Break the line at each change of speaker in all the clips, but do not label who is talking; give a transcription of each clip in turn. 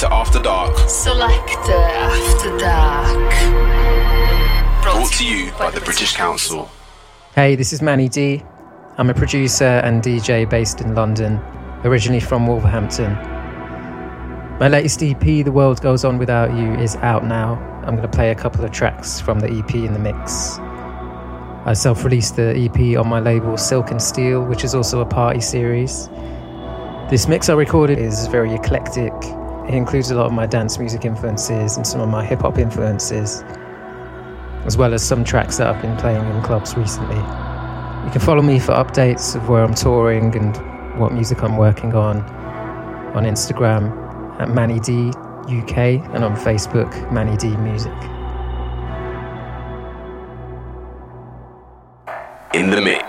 Selector After Dark.
Selector After Dark.
Brought, Brought to you by, by the British Council.
Hey, this is Manni Dee. I'm a producer and DJ based in London, originally from Wolverhampton. My latest EP, The World Goes On Without You, is out now. I'm going to play a couple of tracks from the EP in the mix. I self released the EP on my label Silk and Steel, which is also a party series. This mix I recorded is very eclectic, it includes a lot of my dance music influences and some of my hip hop influences, as well as some tracks that I've been playing in clubs recently. You can follow me for updates of where I'm touring and what music I'm working on on Instagram at Manny UK and on Facebook mannyd Music.
In the mix.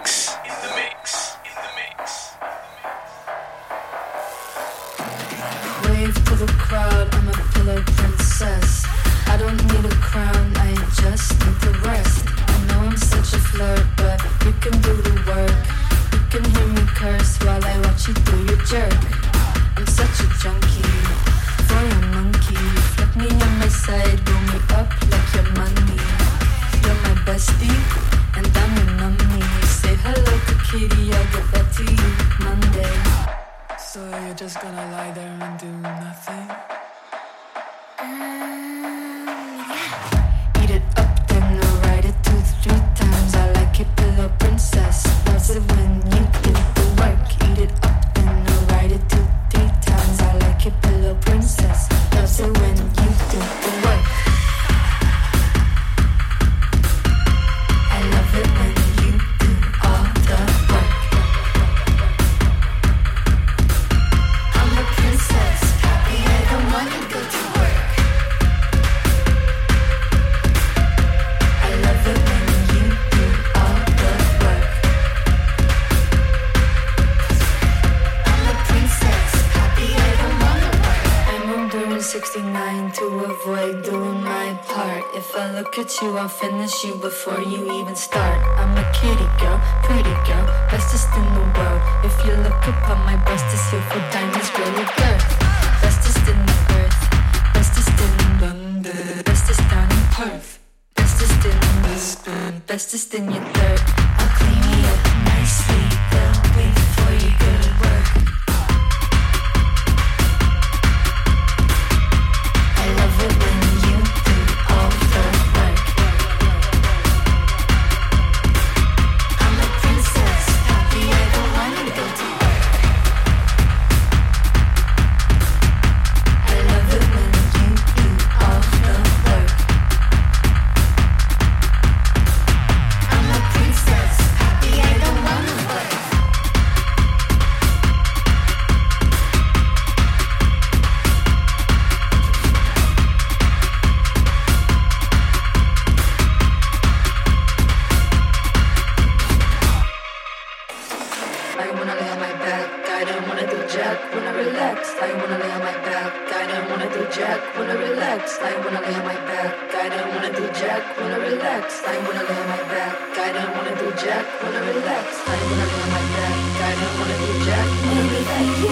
finish you before you even start. I'm a kitty girl, pretty girl, bestest in the world. If you look upon my bust is here for I wanna lay on my back, I don't wanna do jack when I relax. I wanna lay on my back, I don't wanna do jack when I relax. I wanna lay on my back, I don't wanna do jack when I relax. I wanna lay on my back, I don't wanna do jack wanna relax. I wanna lay on my back, I don't wanna do jack wanna relax.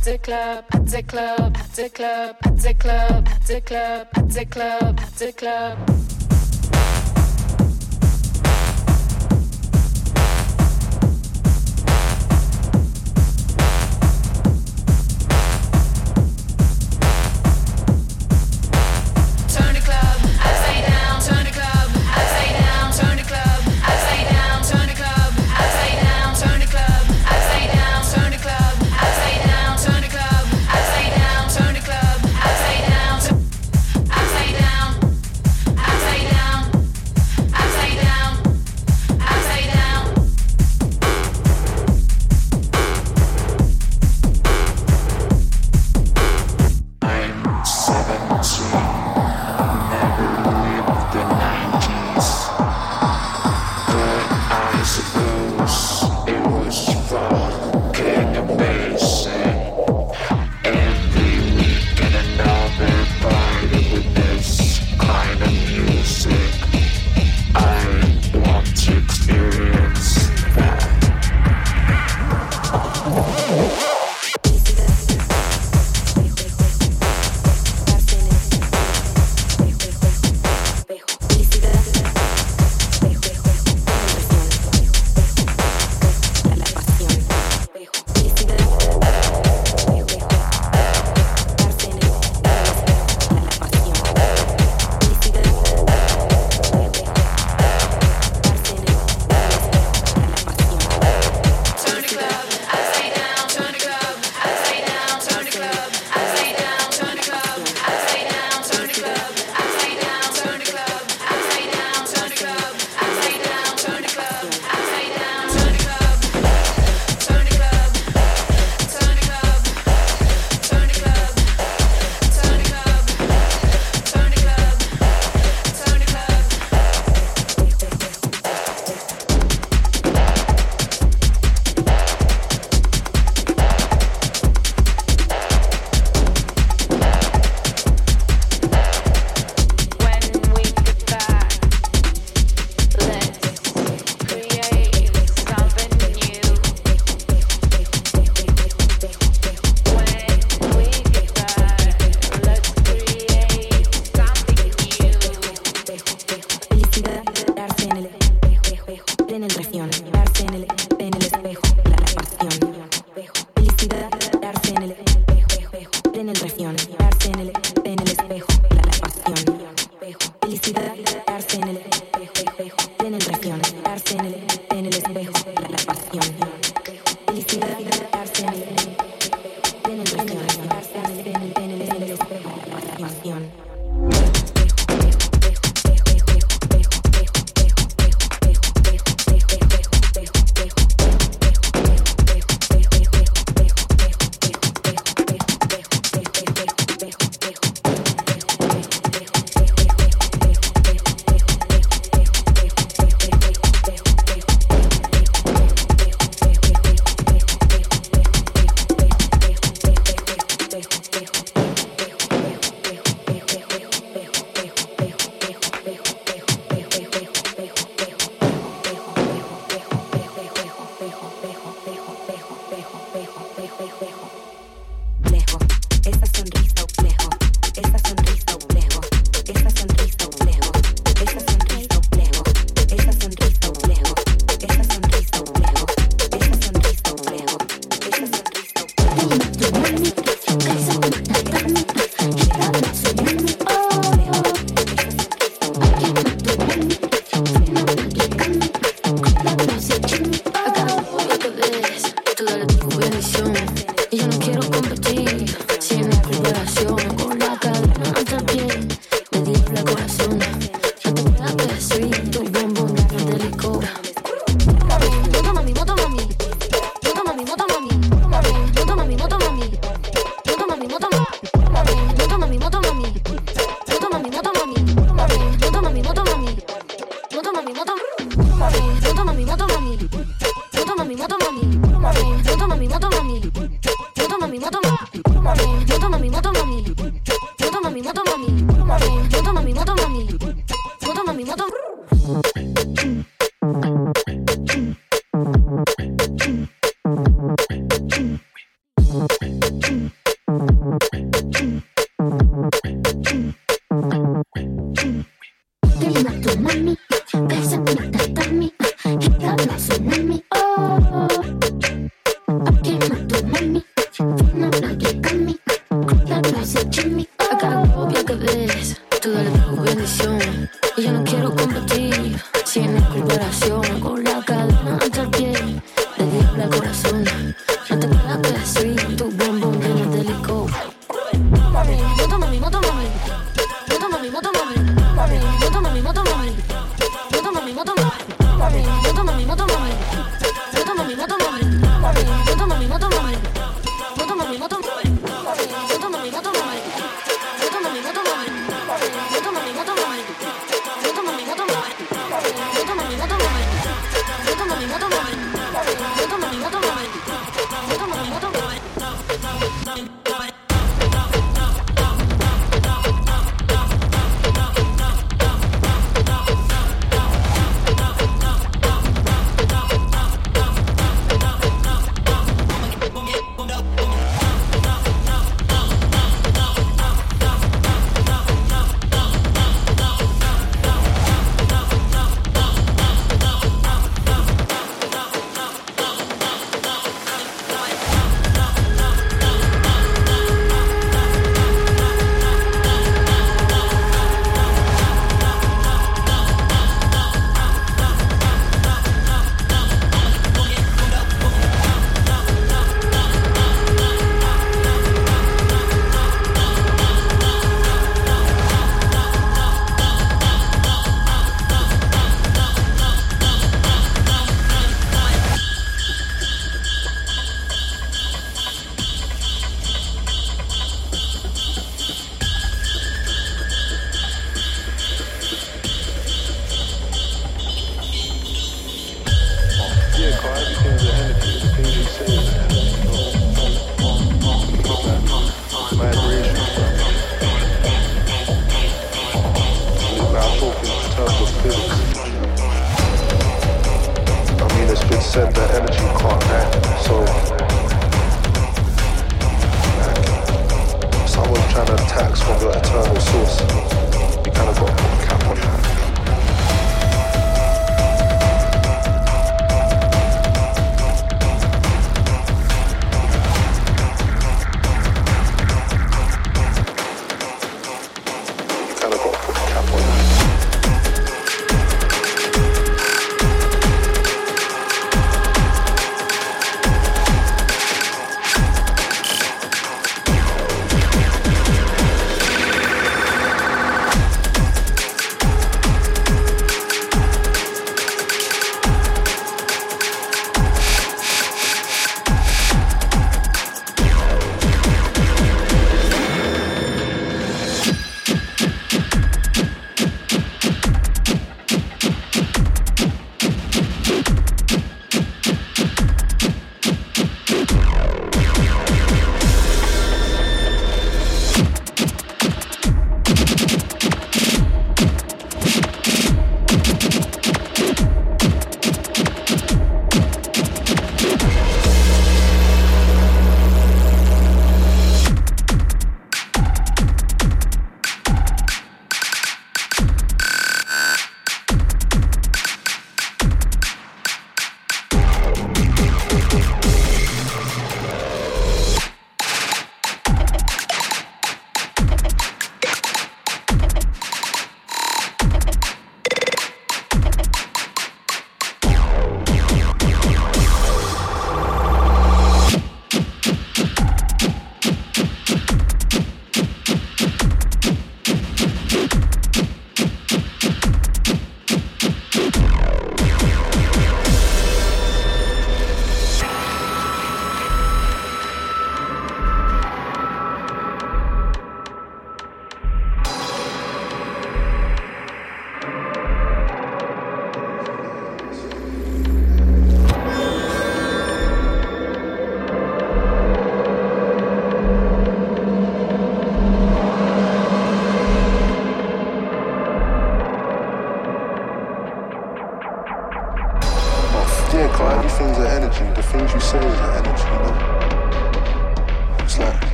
at the
club, at club, at club, club, club, club, club.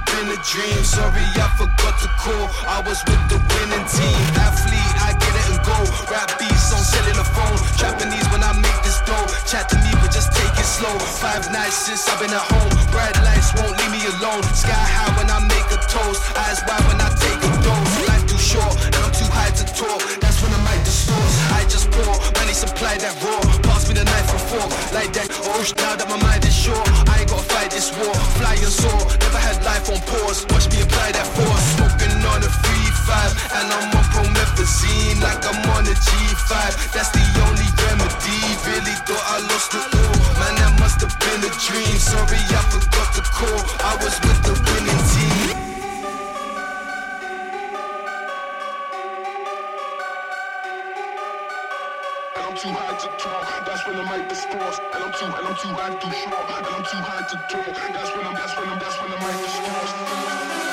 Have been a dream. Sorry, I forgot to call. I was with the winning team. Athlete, I get it and go. Rap beats on the phone. Japanese when I make this dough. Chat to me, but just take it slow. Five nights since I've been at home. Bright lights won't leave me alone. Sky high when I make a toast. Eyes wide when I take a dose. Life too short, and I'm too high to talk. That's when I might distort. I just pour, money supply that raw. Me the knife and fork, like that. Oh, now that my mind is sure, I ain't gotta fight this war. Fly and soar, never had life on pause. Watch me apply that force. Smoking on a free five, and I'm on promethazine like I'm on a G5. That's the only remedy. Really thought I lost it all. Man, that must have been a dream. Sorry, I forgot to call. I was with the winning team.
Too high to talk. That's when I might discourse. And I'm too, and I'm too high, too short. And I'm too high to talk. That's when I'm, that's when I'm, that's when I might discourse.
Baby,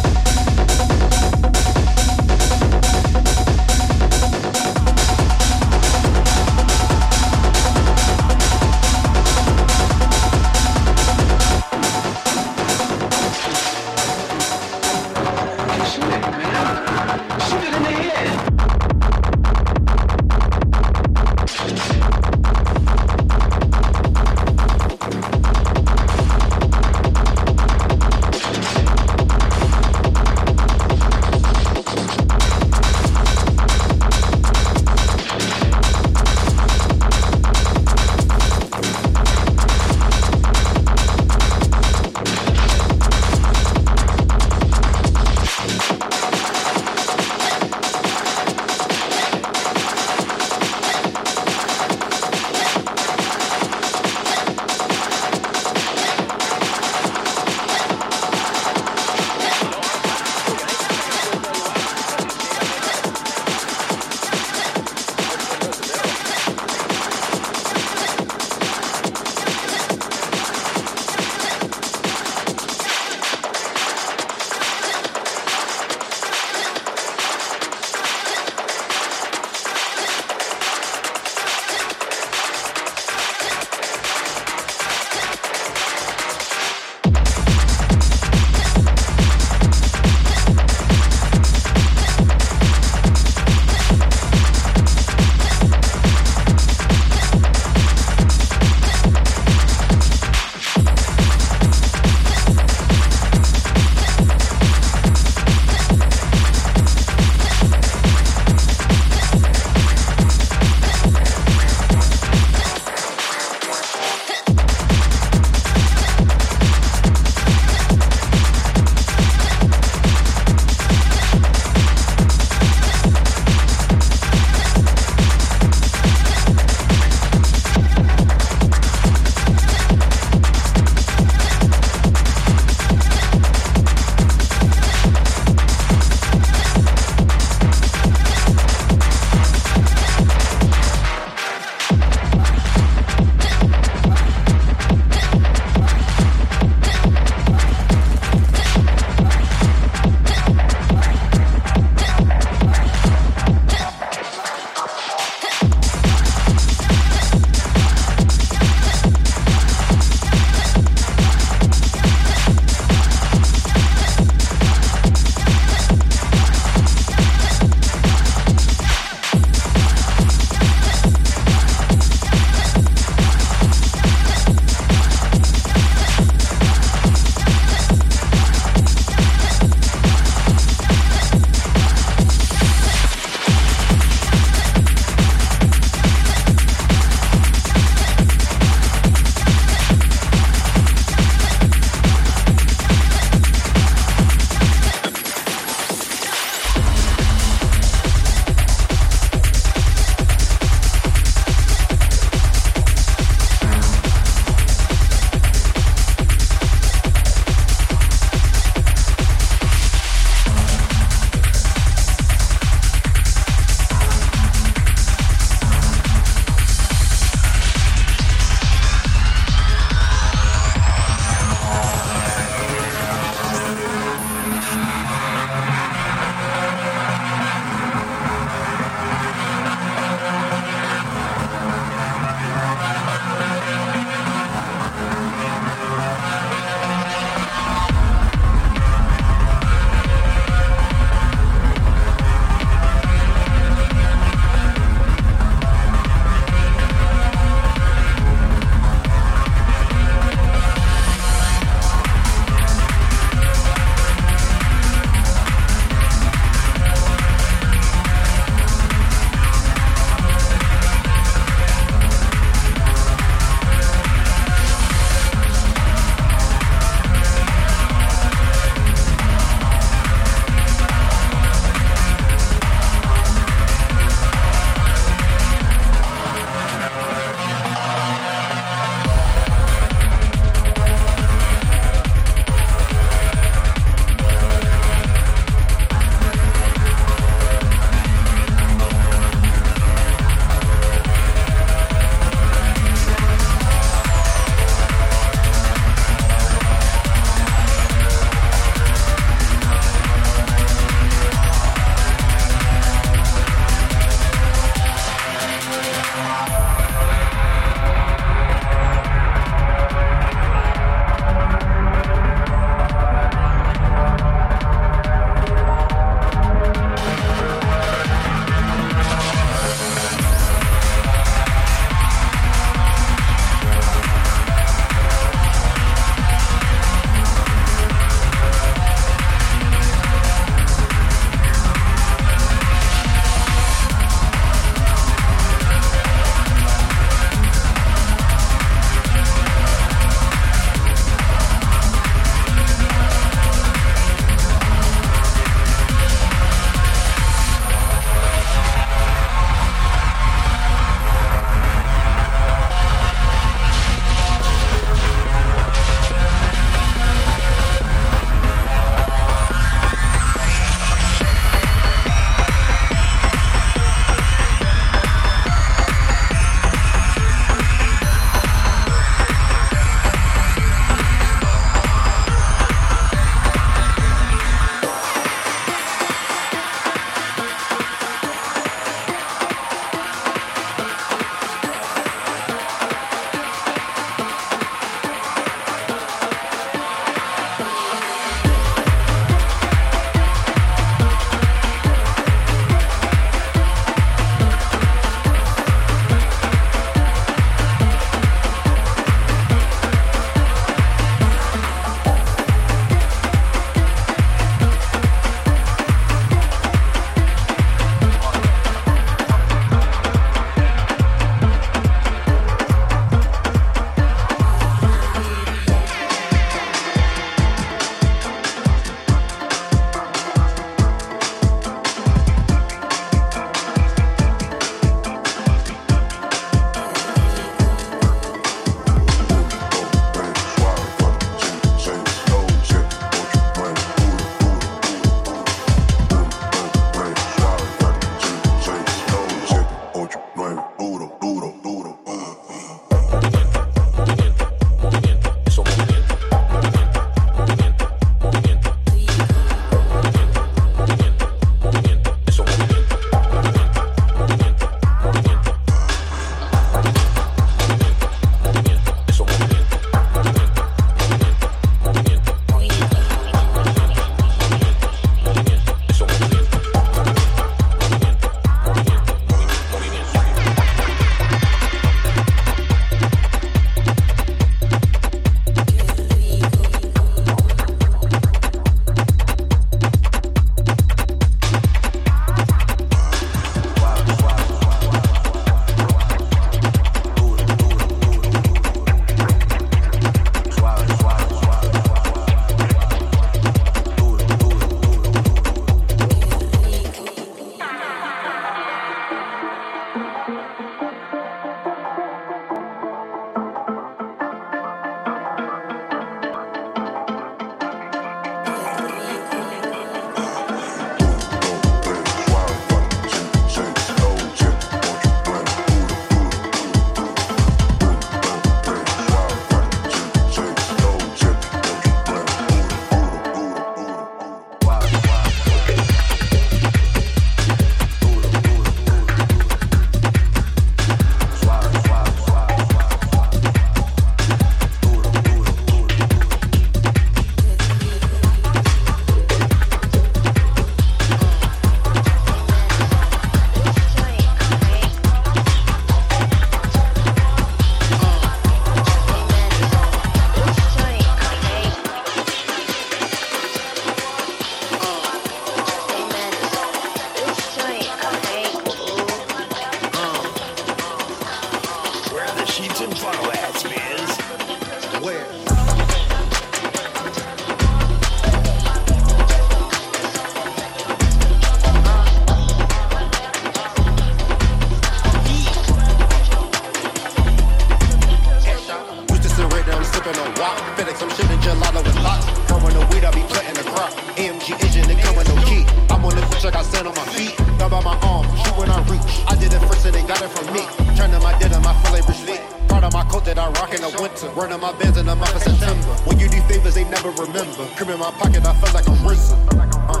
that I rock in the winter. Running my bands in the month of September. When you do favors, they never remember. Crib in my pocket, I feel like I'm risen. Uh.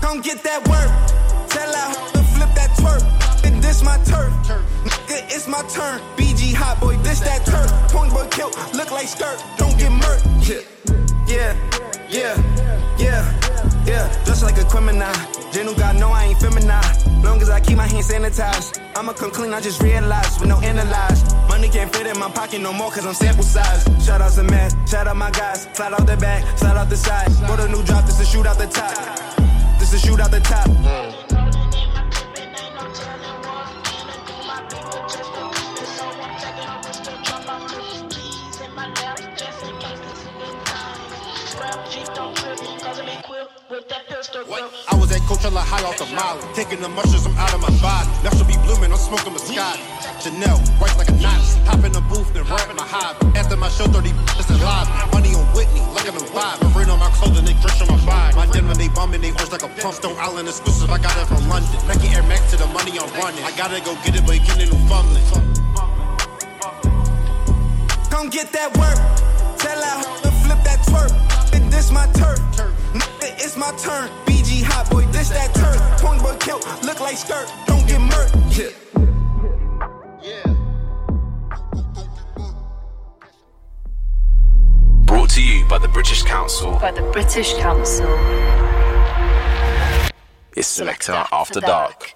Come get that work. Tell that hoe to flip that twerk. And this my turf. Nigga, it's my turn. BG hot boy, this that turf. Point boy kill, look like skirt. Don't get murked. Yeah, yeah, yeah, yeah, yeah. Just like a criminal. Genu God know I ain't feminine. Long as I keep my hands sanitized. I'ma come clean, I just realized with no analyze. Money can't fit in my pocket no more cause I'm sample size. Shout out to man, shout out my guys. Slide out the back, slide out the side. Put a new drop, this is shoot out the top. This is shoot out the top.
I was at Coachella high off the molly. Taking the mushrooms, I'm out of my body. Left should be blooming, I'm smoking Moscato. Chanel, white like a Nazi. Hop in the booth, then rap my hobby. After my show, 30 this is live. Money on Whitney, like I'm in vibe. Rain on my clothes and they dress on my vibe. My denim, they bumming, they orange like a pump. Stone Island exclusive, I got it from London. Nike Air Max to the money I'm running. I gotta go get it, but getting no fumbling.
Come get that work. Tell that hoe to flip that twerk. And this my turf. Nigga, it's my turn. BG hot boy, this that turf. Point boy kill, look like skirt. Don't get murked. Yeah.
Brought to you by the British Council.
By the British Council.
It's Selector After Dark.